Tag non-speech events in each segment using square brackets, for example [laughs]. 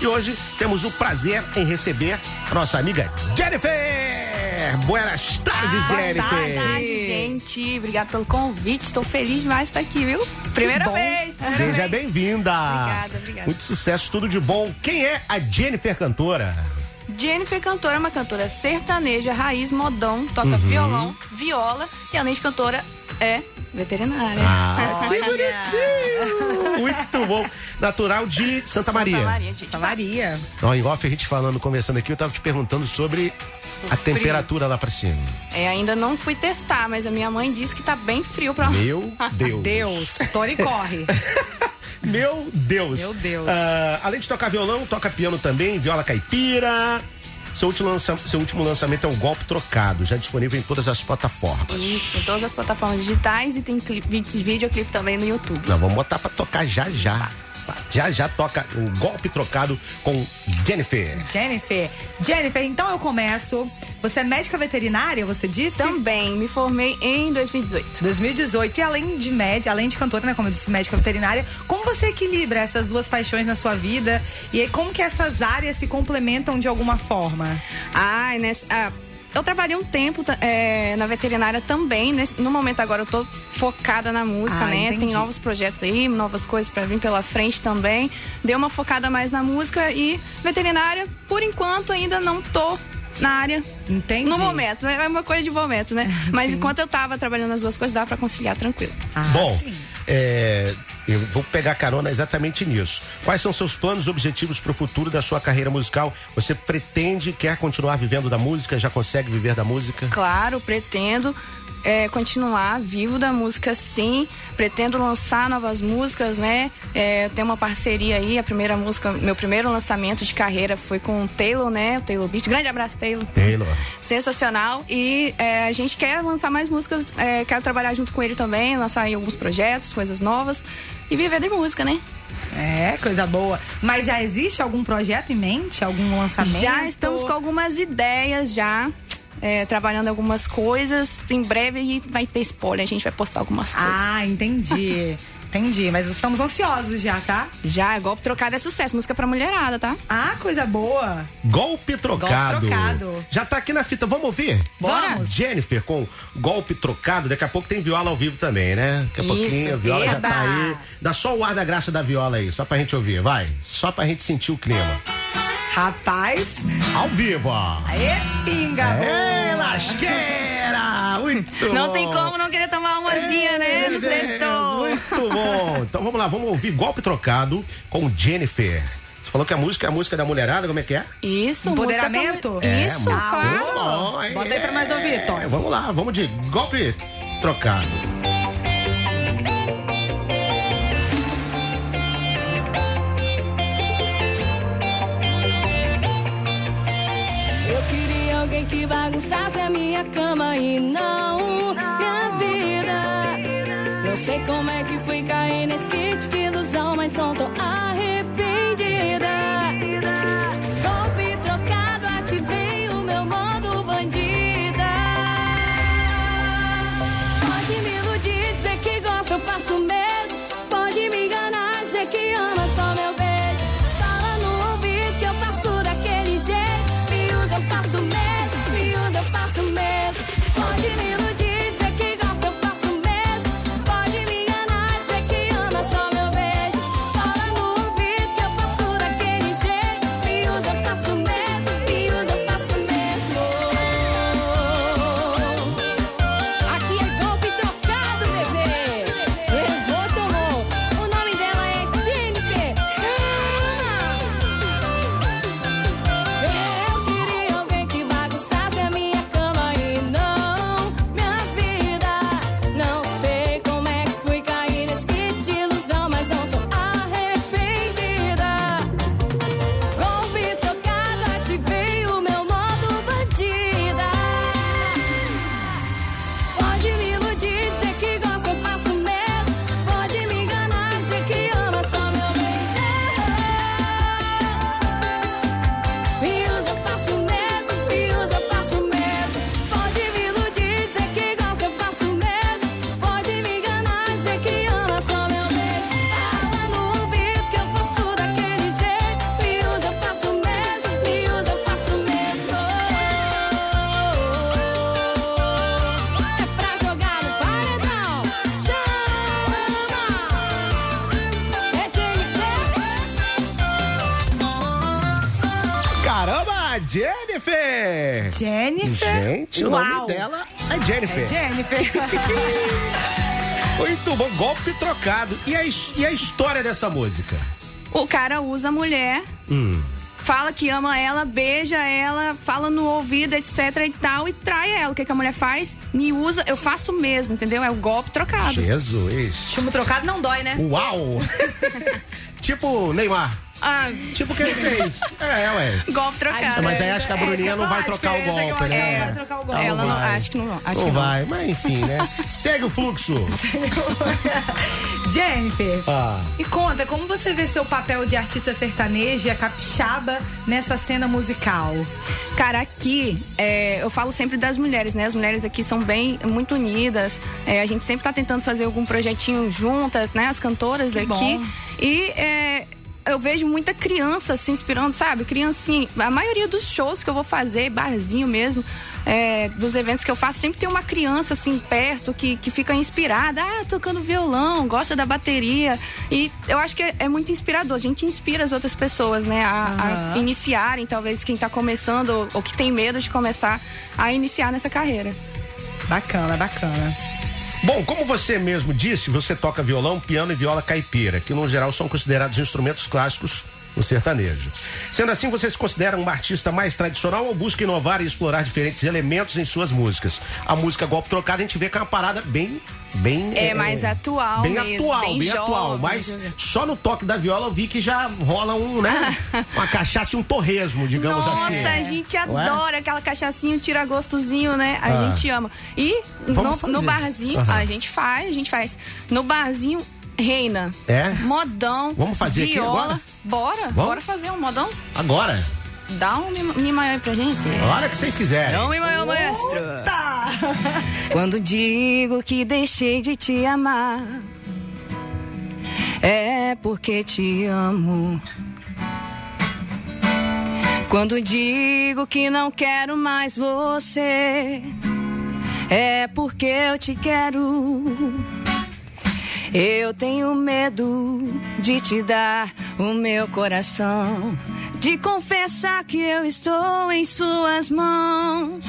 E hoje temos o prazer em receber a nossa amiga Jennifer. Buenas tardes, Ah, boa Jennifer. tarde. tarde, gente. Obrigada pelo convite. Estou feliz demais de estar aqui, viu? Primeira vez. primeira Seja bem-vinda. Obrigada, obrigada. Muito sucesso, tudo de bom. Quem é a Jennifer cantora? Jennifer Cantora é uma cantora sertaneja, raiz, modão, toca Uhum. violão, viola e além de cantora é veterinária. Ah, que bonitinho. Muito bom. Natural de Santa, Maria. Santa Maria, gente. Santa Maria. Ó, em off, a gente falando, conversando aqui, eu tava te perguntando sobre a frio. temperatura lá pra cima. É, ainda não fui testar, mas a minha mãe disse que tá bem frio pra lá. Meu [laughs] Deus. Deus. Tony corre. Meu Deus. Meu Deus. Ah, além de tocar violão, toca piano também, viola caipira. Seu último, lança- seu último lançamento é o Golpe Trocado, já disponível em todas as plataformas. Isso, em todas as plataformas digitais e tem clipe, vi- videoclipe também no YouTube. Nós vamos botar pra tocar já já. Já já toca o Golpe Trocado com Jennifer. Jennifer. Jennifer, então eu começo. Você é médica veterinária, você disse? Também me formei em 2018. 2018. E além de médica, além de cantora, né, como eu disse, médica veterinária, como você equilibra essas duas paixões na sua vida? E aí, como que essas áreas se complementam de alguma forma? Ai, nessa, ah, eu trabalhei um tempo é, na veterinária também. Nesse- no momento agora eu tô focada na música, Ah, né? entendi. Tem novos projetos aí, novas coisas pra vir pela frente também. Dei uma focada mais na música e veterinária, por enquanto ainda não tô na área. Entendi. No momento, né? é uma coisa de momento, né? [laughs] Mas enquanto eu tava trabalhando as duas coisas, dá pra conciliar tranquilo. Ah, Bom, sim. é, eu vou pegar carona exatamente nisso. Quais são seus planos e objetivos para o futuro da sua carreira musical? Você pretende, quer continuar vivendo da música? Já consegue viver da música? Claro, pretendo é, continuar vivo da música, sim. Pretendo lançar novas músicas, né? É, tem uma parceria aí. A primeira música, meu primeiro lançamento de carreira foi com o Taylor, né? O Taylor Beach. Grande abraço, Taylor. Taylor. Sensacional. E é, a gente quer lançar mais músicas. É, quero trabalhar junto com ele também, lançar aí alguns projetos, coisas novas. E viver de música, né? É, coisa boa. Mas já existe algum projeto em mente? Algum lançamento? Já estamos com algumas ideias já. é, trabalhando algumas coisas. Em breve vai ter spoiler, a gente vai postar algumas coisas. Ah, entendi. [laughs] entendi. Mas estamos ansiosos já, tá? Já, é golpe trocado é sucesso. Música pra mulherada, tá? Ah, coisa boa. Golpe trocado. trocado. Já tá aqui na fita, vamos ouvir? Bora. Vamos. Jennifer com golpe trocado. Daqui a pouco tem viola ao vivo também, né? Daqui a Isso, pouquinho a viola já tá eba. aí. Dá só o ar da graça da viola aí, só pra gente ouvir, vai. Só pra gente sentir o clima. Rapaz, Ao vivo, ó. aê, pinga. Ê, lasqueira! Muito Não bom. tem como não querer tomar umazinha, né? No É, sexto. Muito bom. Então vamos lá, vamos ouvir Golpe Trocado com Jennifer. Você falou que a música é a música da mulherada, como é que é? Isso, Empoderamento? pra... Isso, claro. bom, Bota aí pra nós ouvir, Tom. É, Vamos lá, vamos de Golpe Trocado. Bagunçasse a minha cama e não minha vida. Não sei como é a Jennifer! Jennifer. Gente, o Uau. nome dela é Jennifer. É Jennifer. [laughs] Muito bom, golpe trocado. E a, e a história dessa música? O cara usa a mulher, Hum. fala que ama ela, beija ela, fala no ouvido, etc e tal, e trai ela. O que, que a mulher faz? Me usa, eu faço o mesmo, entendeu? É o golpe trocado. Jesus. Chumbo trocado não dói, né? Uau! [laughs] tipo Neymar. Ah, Tipo o que ele fez. [laughs] É, ué. golpe trocado. Mas aí acho que a Bruninha não vai trocar o golpe, Ela né? vai trocar o golpe. Ela não, vai. acho que não. Acho não que não. vai, mas enfim, né? [laughs] Segue o fluxo. Jennifer, Ah. e conta, como você vê seu papel de artista sertaneja, capixaba, nessa cena musical? Cara, aqui, é, eu falo sempre das mulheres, né? As mulheres aqui são bem, muito unidas. É, a gente sempre tá tentando fazer algum projetinho juntas, né? As cantoras daqui. bom. E é, eu vejo muita criança se inspirando, sabe? Criancinha. A maioria dos shows que eu vou fazer, barzinho mesmo, é, dos eventos que eu faço, sempre tem uma criança assim perto que, que fica inspirada, ah, tocando violão, gosta da bateria. E eu acho que é, é muito inspirador. A gente inspira as outras pessoas, né? A, a Aham. iniciarem, talvez quem tá começando ou, ou que tem medo de começar a iniciar nessa carreira. Bacana, bacana. Bom, como você mesmo disse, você toca violão, piano e viola caipira, que no geral são considerados instrumentos clássicos no sertanejo. Sendo assim, você se considera uma artista mais tradicional ou busca inovar e explorar diferentes elementos em suas músicas? A música Golpe Trocado a gente vê que é uma parada bem. bem É mais atual Bem mesmo, atual, bem bem atual. jovem, Mas jovem. só no toque da viola eu vi que já rola um, né? [laughs] uma cachaça e um torresmo, digamos Nossa, assim. a gente é? adora aquela cachaçinha, um tira gostozinho, né? A Ah. gente ama. E no, no barzinho, Aham. a gente faz, a gente faz. No barzinho, reina. É? Modão. Vamos fazer aqui viola. agora? Bora, Vamos? bora fazer um modão. Agora, Dá um mima- mimaiô aí pra gente. a hora que vocês quiserem. Dá um mimaiô, maestro. Tá! [laughs] Quando digo que deixei de te amar, é porque te amo. Quando digo que não quero mais você, é porque eu te quero. Eu tenho medo de te dar o meu coração, de confessar que eu estou em suas mãos.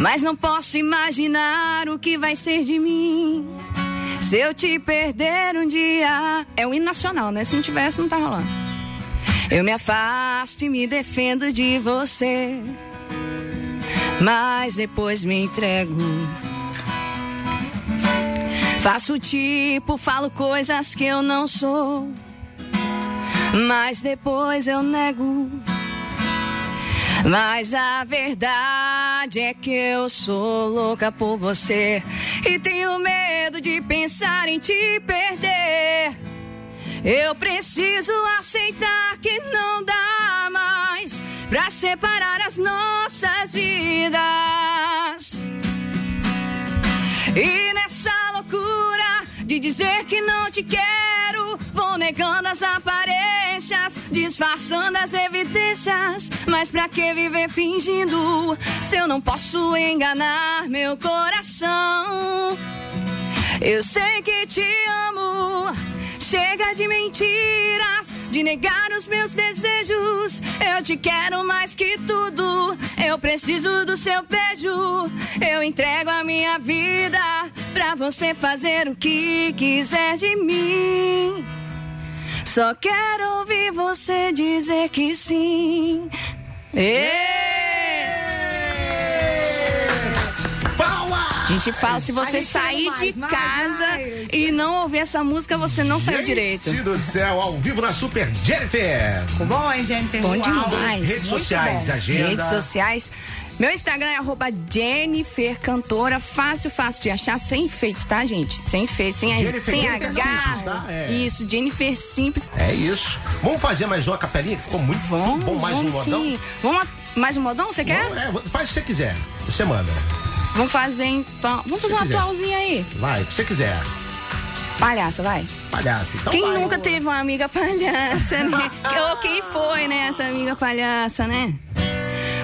Mas não posso imaginar o que vai ser de mim se eu te perder um dia. É o hino né? Se não tivesse, não tá rolando. Eu me afasto e me defendo de você, mas depois me entrego. Faço tipo, falo coisas que eu não sou, mas depois eu nego. Mas a verdade é que eu sou louca por você e tenho medo de pensar em te perder. Eu preciso aceitar que não dá mais pra separar as nossas vidas. Disfarçando as evidências. Mas pra que viver fingindo se eu não posso enganar meu coração? Eu sei que te amo. Chega de mentiras, de negar os meus desejos. Eu te quero mais que tudo. Eu preciso do seu beijo. Eu entrego a minha vida pra você fazer o que quiser de mim. Só quero ouvir você dizer que sim. Palma! A gente fala, se você sair mais, de mais, casa mais. e não ouvir essa música, você não saiu direito. Gente do céu, ao vivo na Super Jennifer. Ficou bom, hein, Jennifer? Bom Uau. demais. Redes Muito sociais, bom. agenda. Redes sociais. Meu Instagram é arroba Jennifer Cantora. Fácil, fácil de achar, sem enfeites, tá, gente? Sem enfeites, sem, Jennifer, sem Jennifer H. simples, tá? É. Isso, Jennifer Simples. É isso. Vamos fazer mais uma capelinha que ficou muito Vamos, bom. Mais um vamos modão? sim. Vamos a- mais um modão, você quer? Não, é, faz o que você quiser. Você manda. Vamos fazer então. Vamos fazer uma quiser. atualzinha aí. Vai, o que você quiser. Palhaça, vai. Palhaço. Então Quem vai. nunca teve uma amiga palhaça, né? Ou quem foi, né, essa amiga palhaça, né?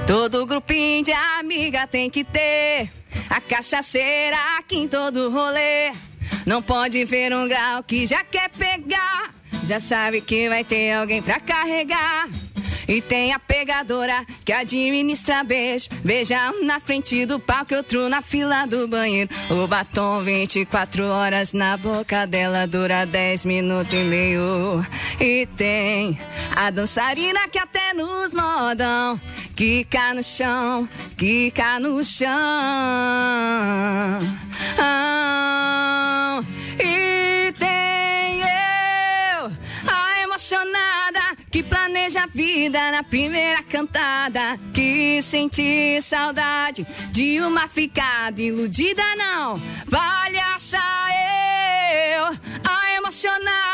Todo grupinho de amiga tem que ter a cachaceira aqui em todo rolê. Não pode ver um grau que já quer pegar, já sabe que vai ter alguém pra carregar. E tem a pegadora que administra beijo. Beija um na frente do palco e outro na fila do banheiro. O batom 24 horas na boca dela dura 10 minutos e meio. E tem a dançarina que até nos modão. Quica no chão, quica no chão. Ah, e tem eu, a emocionada que planeja a vida na primeira cantada. Que senti saudade de uma ficada iludida, não. Palhaça eu, a emocionada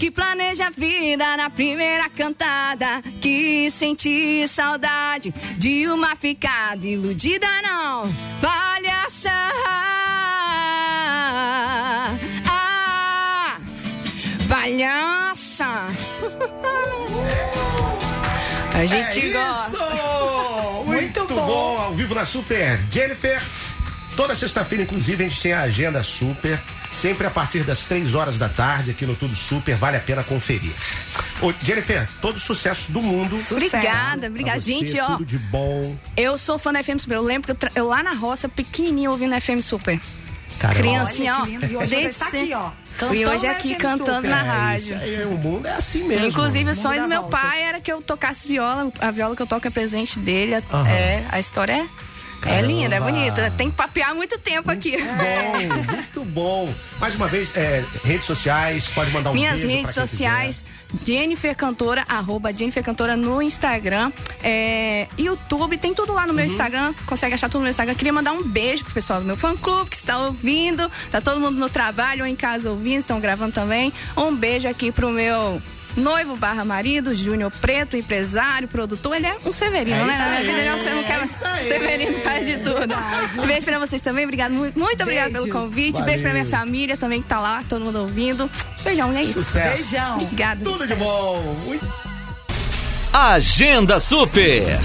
que planeja a vida na primeira cantada. Que senti saudade de uma ficada iludida, não. Palhaça. Ah, palhaça. [laughs] A gente É gosta. [laughs] Muito, Muito bom. bom. ao vivo na Super. Jennifer, toda sexta-feira, inclusive, a gente tem a agenda Super. Sempre a partir das três horas da tarde, aqui no Tudo Super, vale a pena conferir. Ô, Jennifer, todo sucesso do mundo. Obrigada, Pra obrigada. você, Gente, ó, Tudo de bom. eu sou fã da FM Super. Eu lembro que eu, tra- eu lá na roça, pequenininho, ouvindo FM Super. Caramba. Criancinha, Olha ó. E hoje desde tá aqui, sempre. ó. E cantando hoje na aqui FM cantando Super. na É, rádio. aí, o mundo é assim mesmo. Inclusive, o sonho do meu voltas. pai era que eu tocasse viola. A viola que eu toco é presente dele. Aham. É, a história é, é Caramba. linda, é bonita. Tem que papear muito tempo aqui. Bom, muito bom. Mais uma vez, é, redes sociais, pode mandar um Minhas redes sociais, Jennifer Cantora, arroba Jennifer Cantora no Instagram. É, YouTube, tem tudo lá no Uhum. meu Instagram, consegue achar tudo no meu Instagram. Queria mandar um beijo pro pessoal do meu fã clube que está ouvindo. Tá todo mundo no trabalho ou em casa ouvindo, estão gravando também. Um beijo aqui pro meu noivo barra marido, Júnior Preto, empresário, produtor. Ele é um Severino, É né? Na vida ele é um Severino, é isso aí. Severino faz de tudo. Um beijo pra vocês também, obrigado, muito, muito obrigado pelo convite. Beijo pra minha Valeu. família também que tá lá, todo mundo ouvindo. Beijão, e é isso. Sucesso. Beijão. Obrigada. Tudo de bom. Muito Agenda Super.